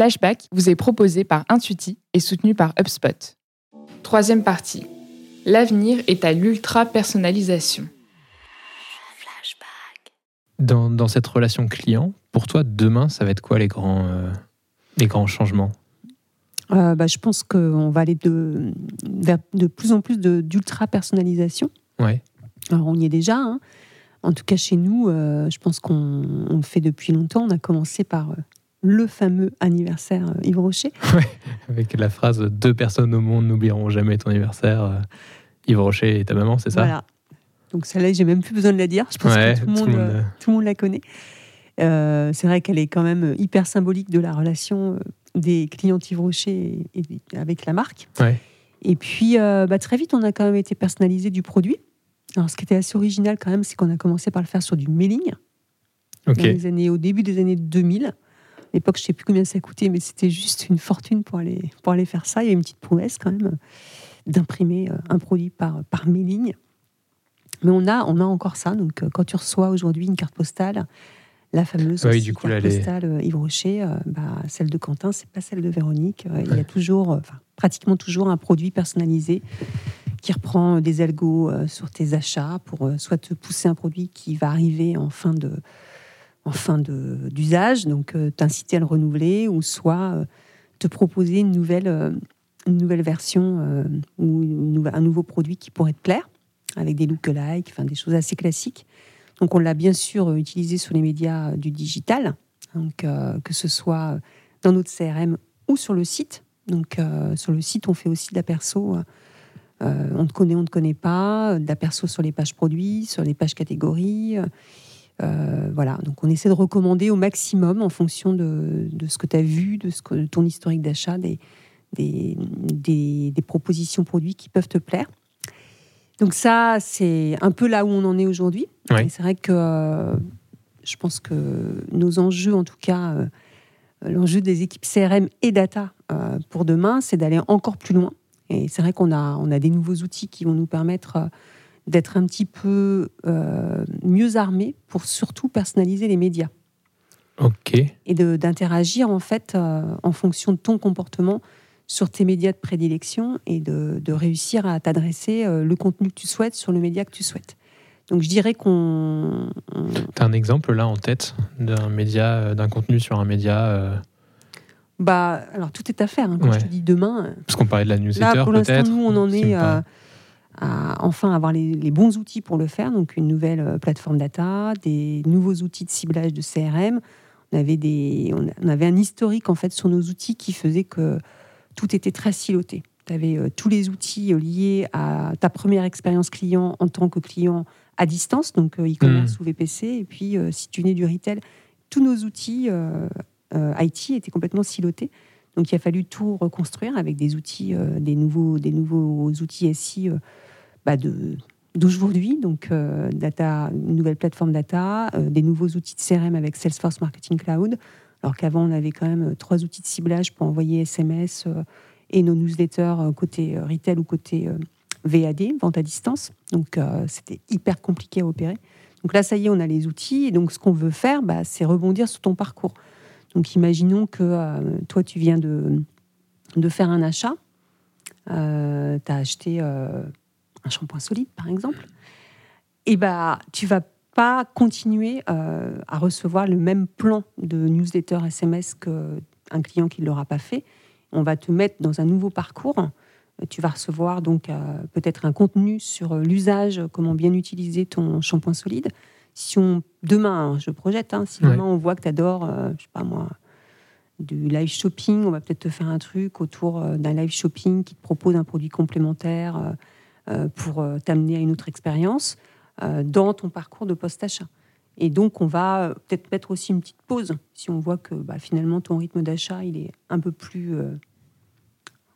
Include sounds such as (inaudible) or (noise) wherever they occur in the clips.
Flashback vous est proposé par Intuiti et soutenu par HubSpot. Troisième partie. L'avenir est à l'ultra-personnalisation. Dans, dans, cette relation client, pour toi, demain, ça va être quoi les grands, euh, les grands changements? Euh, bah, Je pense qu'on va aller de, vers de plus en plus d'ultra-personnalisation. Ouais. Alors, on y est déjà. Hein. En tout cas, chez nous, euh, je pense qu'on le fait depuis longtemps. On a commencé par le fameux anniversaire Yves Rocher. (laughs) Ouais, avec la phrase Deux personnes au monde n'oublieront jamais ton anniversaire. Yves Rocher et ta maman, c'est ça? Voilà. Donc celle-là, j'ai même plus besoin de la dire. Je pense Ouais, que tout le monde, tout le monde, euh, tout le monde la connaît. Euh, c'est vrai qu'elle est quand même hyper symbolique de la relation euh, des clients Yves Rocher et, et avec la marque. Ouais. Et puis, euh, bah, très vite, on a quand même été personnalisé du produit. Alors, ce qui était assez original quand même, c'est qu'on a commencé par le faire sur du mailing Ok. dans les années, au début des années 2000. À l'époque, je ne sais plus combien ça coûtait, mais c'était juste une fortune pour aller, pour aller faire ça. Il y a une petite prouesse quand même d'imprimer euh, un produit par, par mailing. Mais on a, on a encore ça. Donc, euh, quand tu reçois aujourd'hui une carte postale, la fameuse Oui, aussi du coup, carte là, postale euh, Yves Rocher, bah, celle de Quentin, c'est pas celle de Véronique. Il y a toujours, enfin, pratiquement toujours un produit personnalisé qui reprend des algos sur tes achats pour soit te pousser un produit qui va arriver en fin de en fin d'usage, donc euh, t'inciter à le renouveler, ou soit euh, te proposer une nouvelle, euh, version ou un nouveau produit qui pourrait te plaire, avec des lookalikes, enfin des choses assez classiques. Donc on l'a bien sûr utilisé sur les médias du digital, donc que ce soit dans notre CRM ou sur le site. Donc sur le site, on fait aussi de la on te connaît, on ne te connaît pas, de sur les pages produits, sur les pages catégories. Euh, voilà, donc on essaie de recommander au maximum en fonction de, de ce que tu as vu, de, ce que, de ton historique d'achat, des, des, des- des propositions produits qui peuvent te plaire. Donc ça, c'est un peu là où on en est aujourd'hui. Ouais. C'est vrai que euh, je pense que nos enjeux, en tout cas, euh, l'enjeu des équipes CRM et data pour demain, c'est d'aller encore plus loin. Et c'est vrai qu'on a, on a des nouveaux outils qui vont nous permettre d'être un petit peu euh, mieux armés pour surtout personnaliser les médias Ok. et d'interagir en fait euh, en fonction de ton comportement sur tes médias de prédilection et de, de réussir à t'adresser euh, le contenu que tu souhaites sur le média que tu souhaites. Donc je dirais qu'on on- T'as un exemple là en tête d'un média, d'un contenu sur un média euh, bah alors tout est à faire. hein. Quand Ouais. je te dis demain, Parce qu'on parlait de la newsletter Là, pour l'instant, nous, on en est euh, à enfin avoir les, les bons outils pour le faire. Donc, une nouvelle euh, plateforme data, des nouveaux outils de ciblage de CRM. On avait, des, on avait un historique, en fait, sur nos outils qui faisait que tout était très siloté. Tu avais euh, tous les outils euh, liés à ta première expérience client en tant que client à distance, donc e-commerce ou VPC. Et puis, euh, si tu venais du retail, tous nos outils euh, IT étaient complètement silotés. Donc il a fallu tout reconstruire avec des outils, euh, des, nouveaux, des nouveaux outils SI euh, bah, d'aujourd'hui, donc euh, data, une nouvelle plateforme data, des nouveaux outils de CRM avec Salesforce Marketing Cloud, alors qu'avant on avait quand même trois outils de ciblage pour envoyer SMS et nos newsletters côté retail ou côté VAD, vente à distance. Donc c'était hyper compliqué à opérer. Donc là, ça y est, on a les outils. Et donc ce qu'on veut faire, bah, c'est rebondir sur ton parcours. Donc imaginons que euh, toi, tu viens de, faire un achat. tu as acheté euh, un shampoing solide, par exemple. Et bah, tu vas pas continuer euh, à recevoir le même plan de newsletter SMS qu'un client qui ne l'aura pas fait. On va te mettre dans un nouveau parcours. Tu vas recevoir donc euh, peut-être un contenu sur euh, l'usage, comment bien utiliser ton shampoing solide. Si on demain, hein, je projette, hein, si Ouais. demain on voit que tu adores, je sais pas moi, du live shopping, on va peut-être te faire un truc autour euh, d'un live shopping qui te propose un produit complémentaire euh, euh, pour euh, t'amener à une autre expérience euh, dans ton parcours de post-achat. Et donc, on va euh, peut-être mettre aussi une petite pause si on voit que bah, finalement ton rythme d'achat il est un peu plus euh,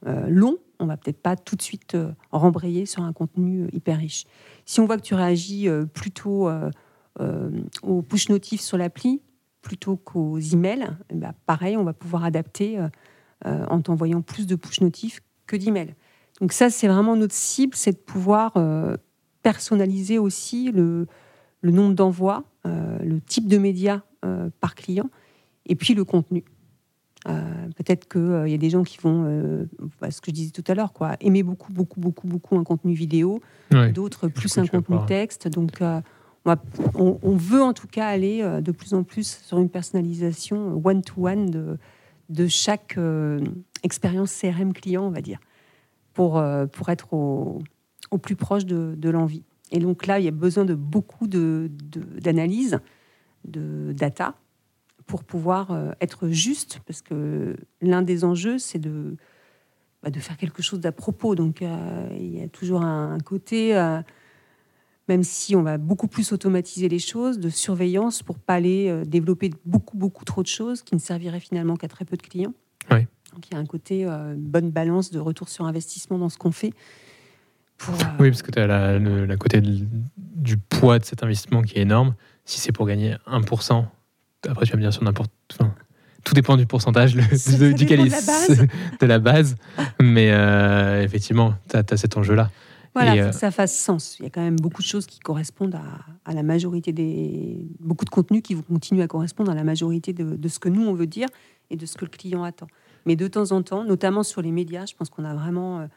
euh, long. On va peut-être pas tout de suite euh, rembrayer sur un contenu euh, hyper riche. Si on voit que tu réagis euh, plutôt euh, euh, aux push notifs sur l'appli plutôt qu'aux emails, eh ben, pareil, on va pouvoir adapter euh, euh, en t'envoyant plus de push notifs que d'emails. Donc ça, c'est vraiment notre cible, c'est de pouvoir euh, personnaliser aussi le, le nombre d'envois, euh, le type de médias euh, par client, et puis le contenu. Peut-être qu'il y a des gens qui vont, bah, ce que je disais tout à l'heure, quoi, aimer beaucoup, beaucoup, beaucoup, beaucoup un contenu vidéo, d'autres plus un contenu texte. Donc, on, veut en tout cas aller de plus en plus sur une personnalisation one-to-one de, chaque expérience CRM client, on va dire, pour, pour être au, plus proche de, l'envie. Et donc là, il y a besoin de beaucoup d'analyse, de, de, data, pour pouvoir euh, être juste, parce que l'un des enjeux, c'est de, bah, de faire quelque chose d'à propos. Donc euh, il y a toujours un, côté, euh, même si on va beaucoup plus automatiser les choses, de surveillance pour pas aller développer beaucoup, beaucoup trop de choses qui ne serviraient finalement qu'à très peu de clients. Donc il y a un côté bonne balance de retour sur investissement dans ce qu'on fait euh, oui, parce que tu as la, côté du poids de cet investissement qui est énorme. Si c'est pour gagner 1%, après tu vas me dire sur n'importe. tout dépend du pourcentage le, du calice (laughs) de la base. Mais euh, effectivement, tu as, cet enjeu-là. Voilà, euh, que ça fasse sens. Il y a quand même beaucoup de choses qui correspondent à, la majorité des. beaucoup de contenus qui vont continuer à correspondre à la majorité de, de, ce que nous, on veut dire et de ce que le client attend. Mais de temps en temps, notamment sur les médias, je pense qu'on a vraiment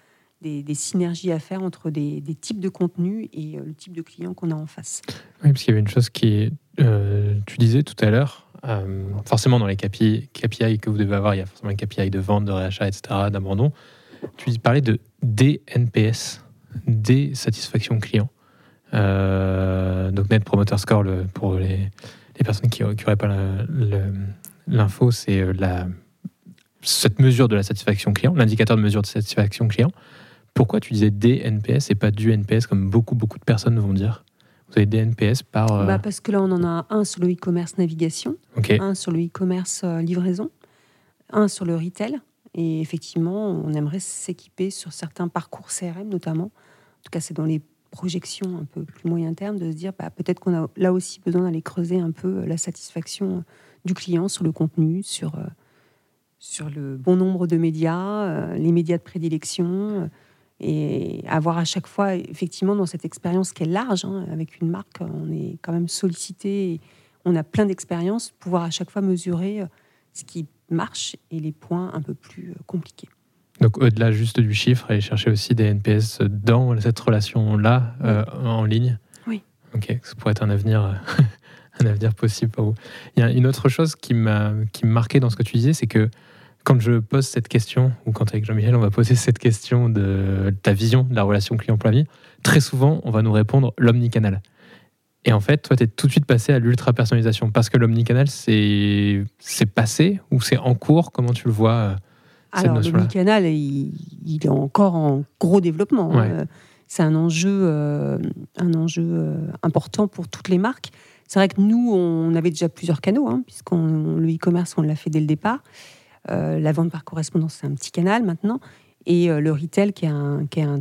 des, synergies à faire entre des, types de contenus et euh, le type de client qu'on a en face. Oui, parce qu'il y avait une chose qui euh, tu disais tout à l'heure, euh, forcément dans les KPI, KPI, que vous devez avoir, il y a forcément un KPI de vente, de réachat, etc., d'abandon. Tu parlais de DNPS, des satisfactions client. donc Net Promoter Score, le, pour les, les, personnes qui n'auraient pas l'info, c'est la, cette mesure de la satisfaction client, l'indicateur de mesure de satisfaction client. Pourquoi tu disais des NPS et pas du NPS comme beaucoup, beaucoup de personnes vont dire? Vous avez des NPS par. Euh, bah parce que là, on en a un sur le e-commerce navigation, un sur le e-commerce euh, livraison, un sur le retail. Et effectivement, on aimerait s'équiper sur certains parcours CRM notamment. En tout cas, c'est dans les projections un peu plus moyen terme de se dire bah, peut-être qu'on a là aussi besoin d'aller creuser un peu euh, la satisfaction du client sur le contenu, sur, sur le bon nombre de médias, les médias de prédilection et avoir à chaque fois, effectivement, dans cette expérience qui est large, hein, avec une marque, on est quand même sollicité, on a plein d'expériences, pouvoir à chaque fois mesurer euh, ce qui marche et les points un peu plus euh, compliqués. Donc au-delà juste du chiffre, aller chercher aussi des NPS dans cette relation-là, euh, en ligne. Oui. Ok, ça pourrait être un avenir, (laughs) un avenir possible pour vous. Il y a une autre chose qui m'a qui me marquait dans ce que tu disais, c'est que quand je pose cette question, ou quand avec Jean-Michel, on va poser (laughs) cette question de ta vision de la relation client pour la vie, très souvent, on va nous répondre l'omnicanal. Et en fait, toi, tu es tout de suite passé à l'ultra personnalisation parce que l'omnicanal, c'est passé ou c'est en cours? Comment tu le vois euh, Alors, l'omnicanal, il, il, est encore en gros développement. Hein. c'est un enjeu, euh, un enjeu important pour toutes les marques. C'est vrai que nous, on avait déjà plusieurs canaux, hein, puisque le e-commerce, on l'a fait dès le départ. Euh, la vente par correspondance, c'est un petit canal maintenant. Et euh, le retail, qui est, un, qui est un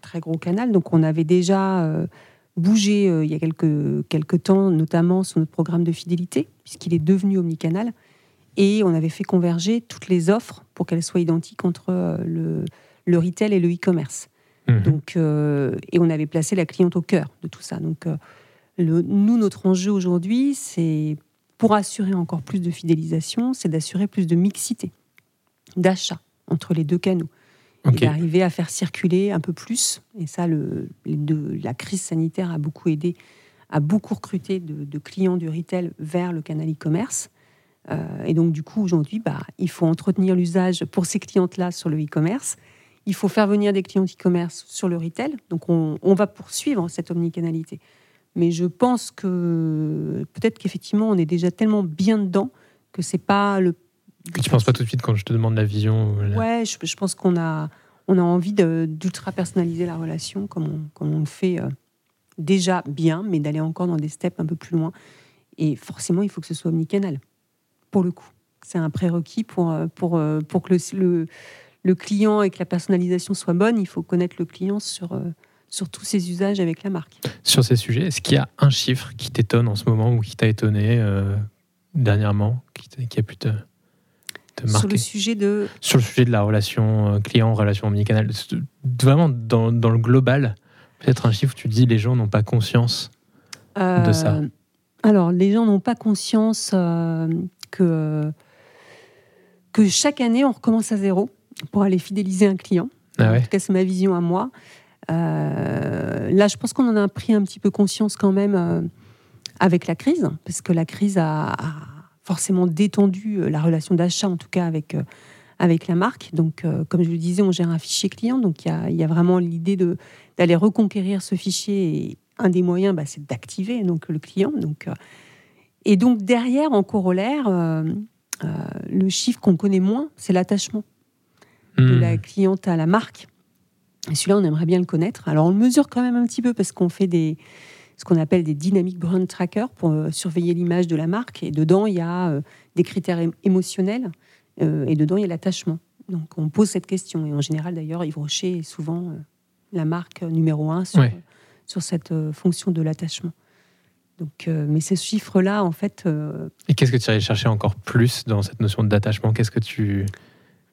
très gros canal. Donc, on avait déjà euh, bougé il y a quelques, quelques temps, notamment sur notre programme de fidélité, puisqu'il est devenu omnicanal. Et on avait fait converger toutes les offres pour qu'elles soient identiques entre le, le retail et le e-commerce. Mmh. Donc, et on avait placé la cliente au cœur de tout ça. Donc, le, nous, notre enjeu aujourd'hui, c'est pour assurer encore plus de fidélisation, c'est d'assurer plus de mixité, d'achat entre les deux canaux. Et d'arriver à faire circuler un peu plus. Et ça, le, la crise sanitaire a beaucoup aidé, a beaucoup recruté de, clients du retail vers le canal e-commerce. Euh, et donc, du coup, aujourd'hui, bah, il faut entretenir l'usage pour ces clientes-là sur le e-commerce. Il faut faire venir des clients e-commerce sur le retail. Donc, on, on va poursuivre cette omnicanalité. Mais je pense que peut-être qu'effectivement, on est déjà tellement bien dedans que c'est pas le. Que tu penses pas tout de suite quand je te demande la vision Ouais, je, pense qu'on a, on a envie d'ultra personnaliser la relation comme on, comme on le fait euh, déjà bien, mais d'aller encore dans des steps un peu plus loin. Et forcément, il faut que ce soit omnicanal, pour le coup. C'est un prérequis pour, euh, pour, euh, pour que le, le, le, client et que la personnalisation soit bonne. Il faut connaître le client sur sur tous ces usages avec la marque. Sur ces sujets, est-ce qu'il y a un chiffre qui t'étonne en ce moment ou qui t'a étonné euh, dernièrement, qui, a pu te, marquer Sur le sujet de... Sur le sujet de la relation euh, client, relation omnicanal, vraiment dans, dans le global, peut-être un chiffre où tu dis les gens n'ont pas conscience de ça. Euh, alors, les gens n'ont pas conscience que que chaque année, on recommence à zéro pour aller fidéliser un client. Ah ouais. En tout cas, c'est ma vision à moi. Euh, là, je pense qu'on en a pris un petit peu conscience quand même euh, avec la crise, parce que la crise a, a forcément détendu euh, la relation d'achat, en tout cas avec, euh, avec la marque. Donc, comme je le disais, on gère un fichier client, donc il y a, il y a vraiment l'idée de- d'aller reconquérir ce fichier. Et un des moyens, bah, c'est d'activer donc le client. Donc, et donc derrière, en corollaire, euh, euh, le chiffre qu'on connaît moins, c'est l'attachement de Hmm. la cliente à la marque. Et celui-là, on aimerait bien le connaître. Alors, on le mesure quand même un petit peu parce qu'on fait des, ce qu'on appelle des dynamic brand trackers pour euh, surveiller l'image de la marque. Et dedans, il y a des critères émotionnels et dedans, il y a l'attachement. Donc, on pose cette question. Et en général, d'ailleurs, Yves Rocher est souvent la marque numéro un sur, Ouais. sur cette fonction de l'attachement. Donc, euh, mais ces chiffres-là, en fait, euh, Et qu'est-ce que tu irais chercher encore plus dans cette notion d'attachement? Qu'est-ce que tu.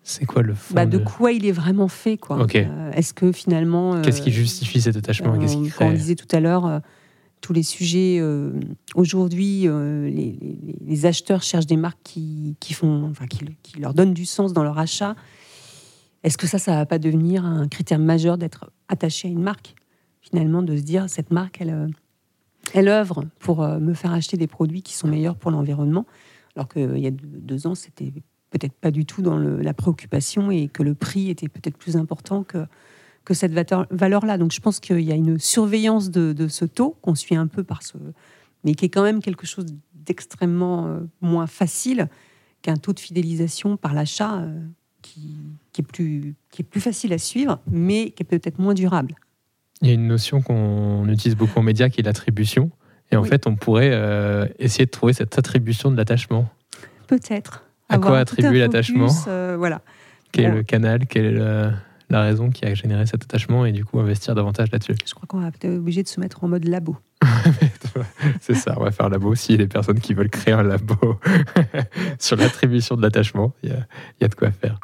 C'est quoi le fond bah, de de- quoi il est vraiment fait quoi. Ok. Euh, Est-ce que finalement... Qu'est-ce qui justifie cet attachement? Qu'est-ce qui on disait tout à l'heure, tous les sujets, aujourd'hui, les, les- les acheteurs cherchent des marques qui, qui font, enfin, qui, qui leur donnent du sens dans leur achat. Est-ce que ça, ça va pas devenir un critère majeur d'être attaché à une marque? Finalement, de se dire, cette marque, elle, elle œuvre pour euh, me faire acheter des produits qui sont meilleurs pour l'environnement. Alors qu'il y a deux, ans, c'était peut-être pas du tout dans la préoccupation et que le prix était peut-être plus important que, cette valeur-là. Donc je pense qu'il y a une surveillance de, ce taux qu'on suit un peu par ce, mais qui est quand même quelque chose d'extrêmement euh, moins facile qu'un taux de fidélisation par l'achat euh, qui, qui est plus facile à suivre, mais qui est peut-être moins durable. Il y a une notion qu'on utilise beaucoup en médias qui est l'attribution. Et en Oui. fait, on pourrait euh, essayer de trouver cette attribution de l'attachement. Peut-être. À quoi attribuer l'attachement euh, Voilà. Quel est le canal Quelle est le- la raison qui a généré cet attachement Et du coup, investir davantage là-dessus? Je crois qu'on va peut-être être obligé de se mettre en mode labo. (laughs) C'est ça, on va faire labo. S'il y a des personnes qui veulent créer un labo (laughs) sur l'attribution de l'attachement, il y a- il y a de quoi faire.